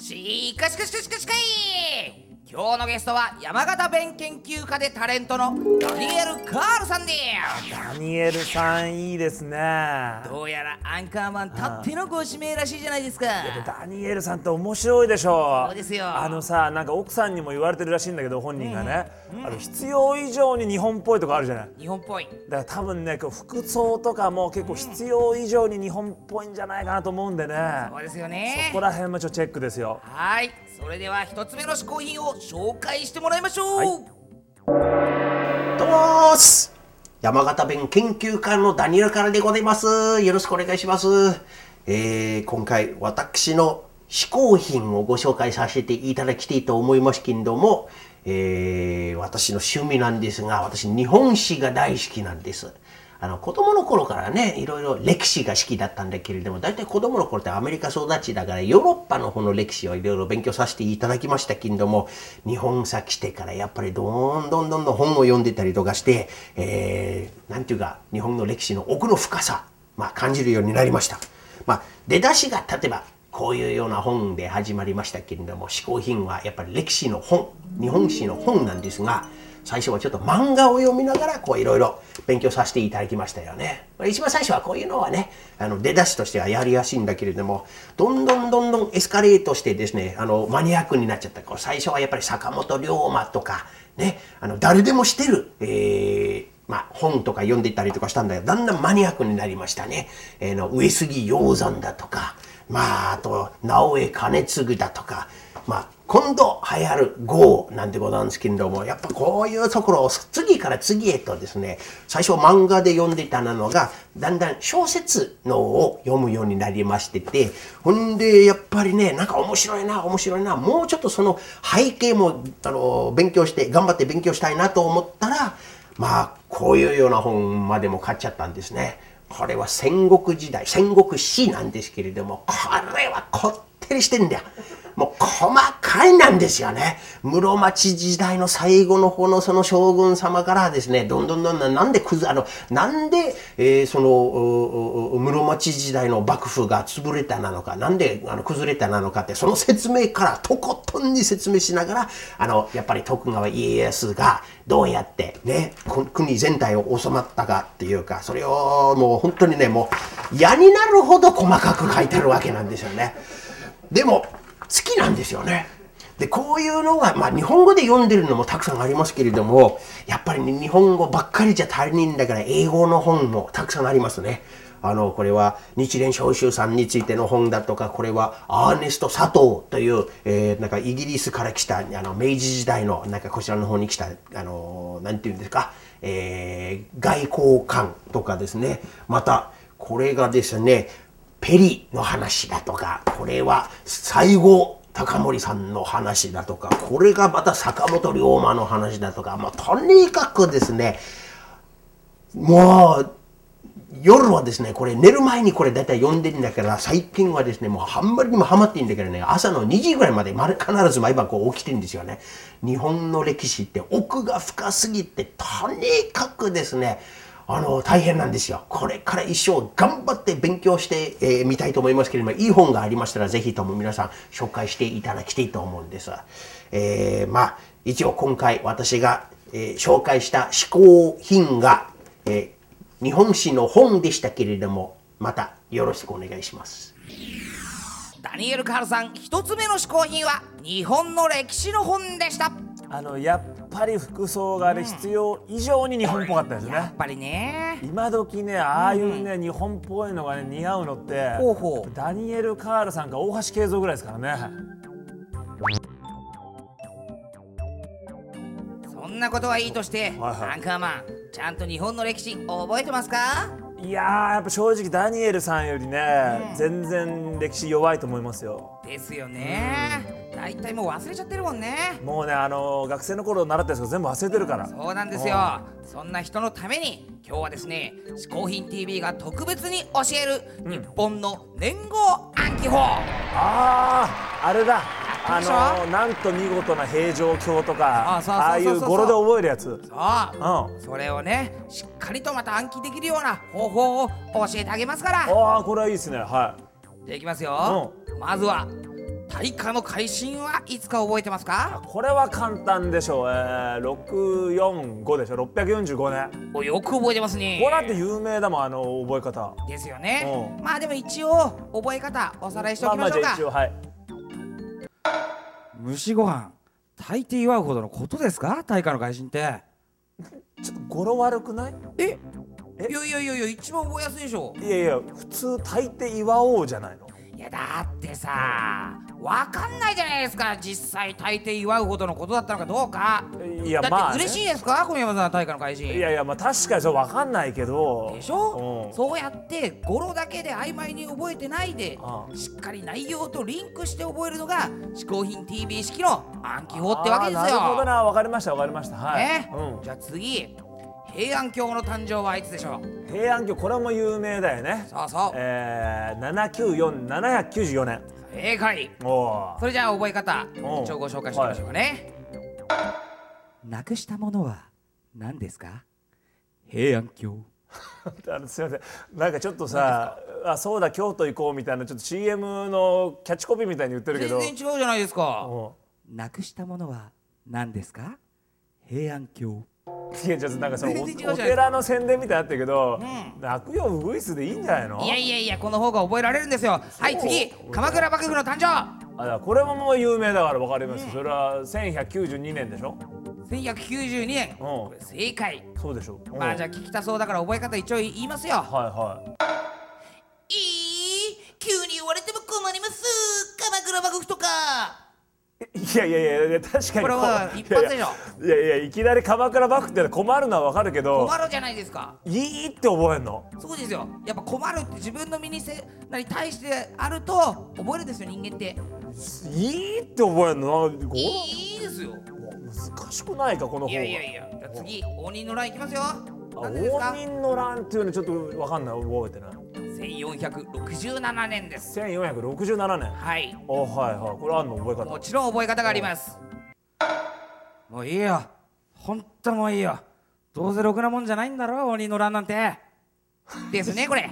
しかしかしかしかしかい今日のゲストは山形弁研究家でタレントのダニエル・カールさんです。ダニエルさんいいですね。どうやらアンカーマンたってのご指名らしいじゃないですか。ダニエルさんって面白いでしょそうですよ。あのさなんか奥さんにも言われてるらしいんだけど本人がね、あの必要以上に日本っぽいとこあるじゃない？日本っぽい。だから多分ねこう服装とかも結構必要以上に日本っぽいんじゃないかなと思うんでね、そうですよね。そこら辺もちょっとチェックですよ。はいそれでは一つ目の嗜好品を紹介してもらいましょう、はいどうもーす山形弁研究家のダニエルからでございます。よろしくお願いします。えー、今回私の嗜好品をご紹介させていただきたいと思いますけれども、えー、私の趣味なんですが、私日本史が大好きなんです。あの、子供の頃からね、いろいろ歴史が好きだったんだけれども、大体子供の頃ってアメリカ育ちだから、ヨーロッパの方の歴史をいろいろ勉強させていただきましたけれども、日本さ来てからやっぱりどんどんどんどん本を読んでたりとかして、えー、なんていうか、日本の歴史の奥の深さ、まあ感じるようになりました。まあ、出だしが例えば、こういうような本で始まりましたけれども、嗜好品はやっぱり歴史の本、日本史の本なんですが、最初はちょっと漫画を読みながら、こういろいろ勉強させていただきましたよね。一番最初はこういうのはね、あの出だしとしてはやりやすいんだけれども、どんどんどんどんエスカレートしてですね、あのマニアックになっちゃった。こう最初はやっぱり坂本龍馬とか、ね、あの誰でも知ってる、えーまあ、本とか読んでいったりとかしたんだけど、だんだんマニアックになりましたね。えーの上杉鷹山だとか、まあ、あと、直江兼次だとか、まあ、今度流行る豪なんてことなんすけれども、やっぱこういうところを次から次へとですね、最初漫画で読んでたのが、だんだん小説のを読むようになりましてて、ほんで、やっぱりね、なんか面白いな、面白いな、もうちょっとその背景も、あの、勉強して、頑張って勉強したいなと思ったら、まあ、こういうような本までも買っちゃったんですね。これは戦国時代、戦国史なんですけれども、これはこってりしてんだよ。もう細なんですよね。室町時代の最後の方のその将軍様からですね、どんどんどんどん、なんでくず、あの、なんで、えーその、室町時代の幕府が潰れたなのか、なんであの崩れたなのかって、その説明からとことんに説明しながら、あの、やっぱり徳川家康がどうやってね、国全体を収まったかっていうか、それをもう本当にね、もう嫌になるほど細かく書いてあるわけなんですよね。でも、好きなんですよね。で、こういうのが、まあ日本語で読んでるのもたくさんありますけれども、やっぱりね、日本語ばっかりじゃ足りないんだから、英語の本もたくさんありますね。あの、これは日蓮召集さんについての本だとか、これはアーネスト佐藤という、えーなんかイギリスから来た、あの、明治時代の、なんかこちらの方に来た、あの、なんていうんですか、えー外交官とかですね。また、これがですね、ペリの話だとか、これは西郷隆盛さんの話だとか、これがまた坂本龍馬の話だとか、まあ、とにかくですね、もう、夜はですね、これ寝る前にこれ大体読んでるんだから、最近はですね、もうあんまりにもハマっていいんだけどね、朝の2時ぐらいまで必ず毎晩こう起きてるんですよね。日本の歴史って奥が深すぎて、とにかくですね、あの、大変なんですよ。これから一生頑張って勉強してみ、えーみたいと思いますけれども、いい本がありましたら、ぜひとも皆さん紹介していただきたいと思うんです。えーまあ、一応今回私が、えー紹介した嗜好品が、えー日本史の本でしたけれども、またよろしくお願いします。ダニエル・カールさん一つ目の嗜好品は日本の歴史の本でしたあのやっぱり服装がね、必要以上に日本っぽかったですね。やっぱりね。今時ねああいうね、日本っぽいのがね似合うのってほうほう。ダニエル・カールさんか大橋慶三ぐらいですからね。そんなことはいいとして、はいはい。アンカーマンちゃんと日本の歴史覚えてますか？いやーやっぱ正直ダニエルさんよりね、全然歴史弱いと思いますよですよね大体もう忘れちゃってるもんね。もうねあの学生の頃習ったやつが全部忘れてるから。そうなんですよ。そんな人のために今日はですね「嗜好品 TV」が特別に教える日本の年号暗記法、あああれだ。あのなんと見事な平城京とかあああいう語呂で覚えるやつ。そう。うん。それをねしっかりとまた暗記できるような方法を教えてあげますから。ああこれはいいですね。はじゃあいきますよ、まずは大化の改新はいつか覚えてますいかこれは簡単でしょう、えー、645でしょ。645年およく覚えてますね。これだって有名だもんあの覚え方。ですよね。うまあでも一応覚え方おさらいしておまあまあきましょうか。じゃあ一応はい。虫ご飯大抵祝うほどのことですか？大化の改新って。ちょっと語呂悪くない？え？え？いやいやいやいや一番覚えやすいでしょ。いやいや普通大抵祝おうじゃないの。いやだってさわかんないじゃないですか。実際大抵祝うほどのことだったのかどうか。いやだまあね。って嬉しいですか？小宮山さん大化の改新いやいやまあ確かにそう分かんないけど。でしょ？うん。そうやって語呂だけで曖昧に覚えてないであしっかり内容とリンクして覚えるのが「嗜好品 TV 式の暗記法」ってわけですよ。あーなるほどな。分かりました分かりました。はい、ね。うん。じゃあ次平安京の誕生はいつでしょう？平安京これも有名だよね。そうそう。えー、794794年。正解。それじゃあ覚え方一応ご紹介してみましょうかね、なくしたものは何ですか？平安京。あのすみません。なんかちょっとさあそうだ京都行こうみたいなちょっと CM のキャッチコピーみたいに言ってるけど。全然違うじゃないですか。う。んなくしたものは何ですか？平安京いやちょっとなんかそのお寺の宣伝みたいになってるけど、ん泣くよウグイスでいいんじゃないの？いやいやいやこの方が覚えられるんですよ。はい次。鎌倉幕府の誕生。あこれももう有名だから分かります、それは1192年でしょ？1192年。うん。正解。そうでしょまあじゃあゃ聞きたそうだから覚え方一応言いますよ。はいはいい急に言われても困ります鎌倉幕府とかいやいやいやいや確かにこれは一発でしょいやいやいやいきなり鎌倉幕府って困るのは分かるけど困るじゃないですか。いいって覚えんの？そうですよ。やっぱ困るって自分の身にせなに対してあると覚えるんですよ人間って。いいって覚えんの？いいですよ。難しくないかこの方いやいやいや。じゃあ次応仁の乱いきますよ。応仁の乱っていうのちょっと分かんない。覚えてない1467年です。1467年。はい。おはいはい。これあんの覚え方。もちろん覚え方があります。もういいよ。ほんともういいよ。どうせろくなもんじゃないんだろ鬼の乱なんて。ですねこれ。や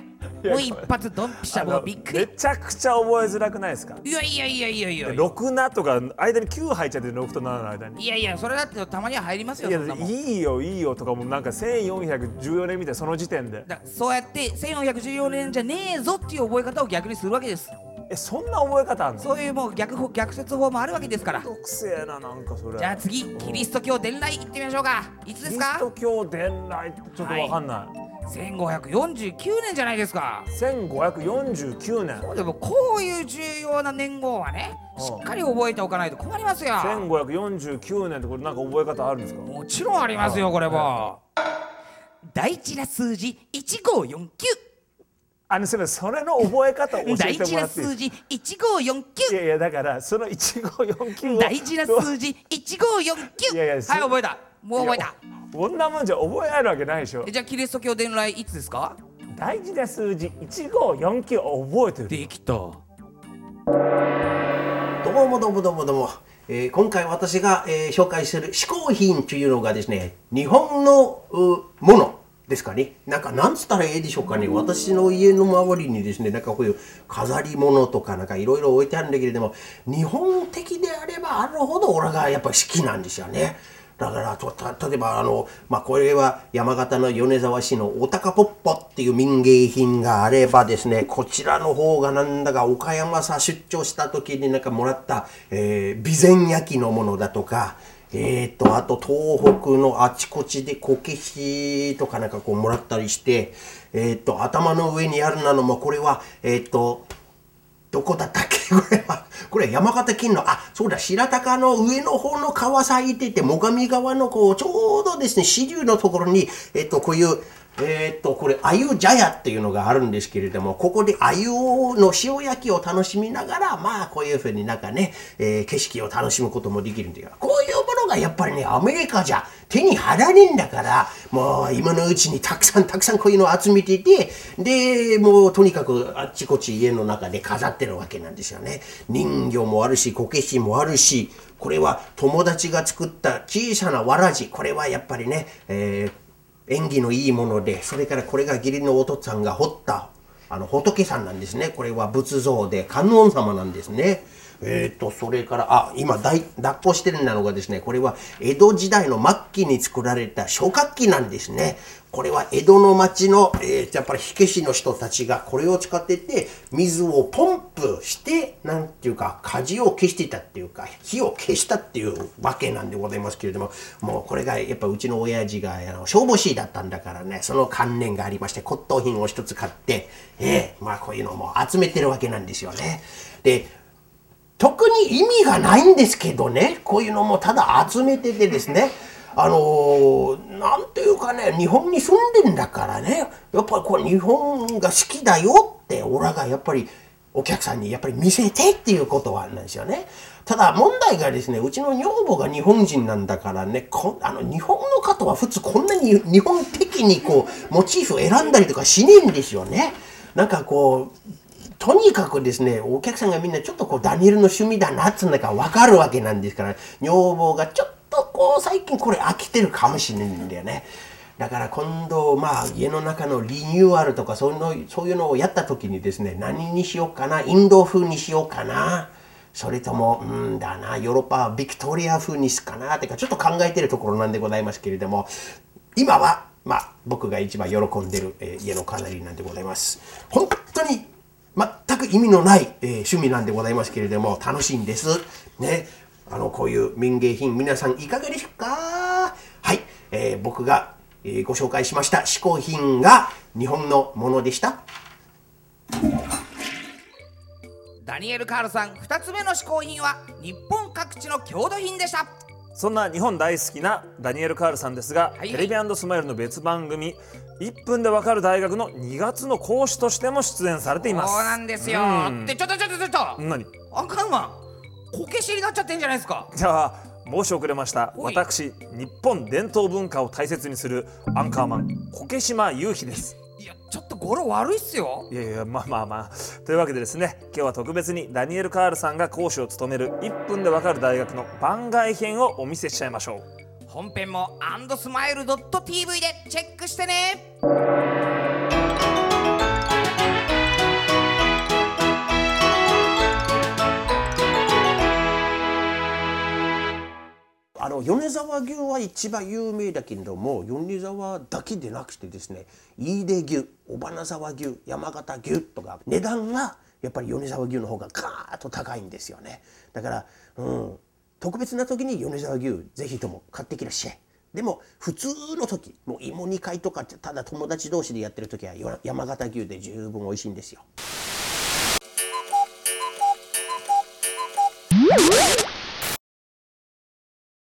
もう一発ドンピシャもうびっくめりちゃくちゃ覚えづらくないですか？いやいやいやいやいやいや。6なとか間に9入っちゃって6と7の間に。いやいやそれだってたまには入りますよいやいいよいいよとかもなんか1414年みたいその時点で。だそうやって1414年じゃねえぞっていう覚え方を逆にするわけですえそんな覚え方あんの？そういうもう逆法逆説法もあるわけですから。めんどくせえななんかそれ。じゃあ次キリスト教伝来行ってみましょうか。いつですか？キリスト教伝来ちょっとわかんない、1549年じゃないですか。1549年。でもこういう重要な年号はねうん。しっかり覚えておかないと困りますよ。1549年ってこれなんか覚え方あるんですか？もちろんありますよこれも。大事な数字1549あのすみません。それの覚え方を教え大事てもらな数っていい？です字1549いやいやだからその1549を。大事な数字1549いやいやはいそ覚えた。もう覚えたこんなもんじゃ覚えられるわけないでしょ。えじゃあキリスト教伝来いつですか？大事な数字。1549を覚えてる。できた。どうもどうもどうも。どうも、えー今回私が、えー紹介する嗜好品というのがですね日本のうものですかね。なんかなんつったらいいでしょうかね。私の家の周りにですねなんかこういう飾り物とかなんかいろいろ置いてあるんだけれども日本的であればあるほど俺がやっぱり好きなんですよねだから例えばあの、まあ、これは山形の米沢市のおたかぽっぽっていう民芸品があればですねこちらの方がなんだか岡山さ出張した時になんかもらった、えー備前焼きのものだとかえー、とあと東北のあちこちでこけしとかなんかこうもらったりして、えー、と頭の上にあるなのもこれはえっ、とどこだったっけ？これは。これ山形県の、あ、そうだ、白鷹の上の方の川咲いてて、最上川のこう、ちょうどですね、支流のところに、えっと、こういうえーっとこれあゆ茶屋っていうのがあるんですけれどもここであゆの塩焼きを楽しみながらまあこういうふうになんかね、えー景色を楽しむこともできるんだよ。こういうものがやっぱりねアメリカじゃ手に入らねえんだからもう今のうちにたくさんたくさんこういうのを集めててでもうとにかくあっちこっち家の中で飾ってるわけなんですよね。人形もあるしこけしもあるしこれは友達が作った小さなわらじこれはやっぱりね、えー縁起のいいものでそれからこれが義理のお父さんが彫ったあの仏さんなんですね。これは仏像で観音様なんですね。えー、とそれからあ今抱っこしてるのがですねこれは江戸時代の末期に作られた初夏器なんですねこれは江戸の町の、えーやっぱり火消しの人たちがこれを使ってて水をポンプしてなんていうか火事を消してたっていうか火を消したっていうわけなんでございますけれどももうこれがやっぱうちの親父があの消防士だったんだからねその観念がありまして骨董品を一つ買って、えーまあこういうのも集めてるわけなんですよね。で特に意味がないんですけどねこういうのもただ集めててですね あのーなんていうかね日本に住んでんだからねやっぱりこう日本が好きだよってオラがやっぱりお客さんにやっぱり見せてっていうことはなんですよね。ただ問題がですねうちの女房が日本人なんだからねこあの日本の方は普通こんなに日本的にこうモチーフを選んだりとかしねえんですよね。なんかこうとにかくですね、お客さんがみんなちょっとこう、ダニエルの趣味だなっつうんだか分かるわけなんですから、女房がちょっとこう、最近これ飽きてるかもしれないんだよね。だから今度、まあ、家の中のリニューアルとかそういうの、そういうのをやった時にですね、何にしようかな、インド風にしようかな。それとも、うんだな、ヨーロッパはビクトリア風にすかなってか、ちょっと考えてるところなんでございますけれども、今は、まあ、僕が一番喜んでる、えー家の飾りなんでございます。本当に全く意味のない、えー趣味なんでございますけれども楽しいんです。ね。あの、こういう民芸品皆さんいかがですか？はい、えー僕が、えーご紹介しました嗜好品が日本のものでした。ダニエル・カールさん2つ目の嗜好品は日本各地の郷土品でしたそんな日本大好きなダニエル・カールさんですが、はい。テレビスマイルの別番組「1分でわかる大学」の2月の講師としても出演されています。そうなんですよ。うん。ってちょっとちょっとちょっと。何？アンカーマンこけしになっちゃってんじゃないですか。じゃあ申し遅れました。私日本伝統文化を大切にするアンカーマン苔島雄飛ですいやちょっと語呂悪いっすよ。いやいやまあまあまあ。というわけでですね今日は特別にダニエル・カールさんが講師を務める1分でわかる大学の番外編をお見せしちゃいましょう。本編もアンドスマイル .tv でチェックしてねあの米沢牛は一番有名だけれども米沢だけでなくてですね飯出牛尾花沢牛山形牛とか値段がやっぱり米沢牛の方がガーッと高いんですよね。だから、うん、特別な時に米沢牛ぜひとも買ってきらっしゃい。でも普通の時もう芋煮会とかただ友達同士でやってる時は山形牛で十分美味しいんですよ。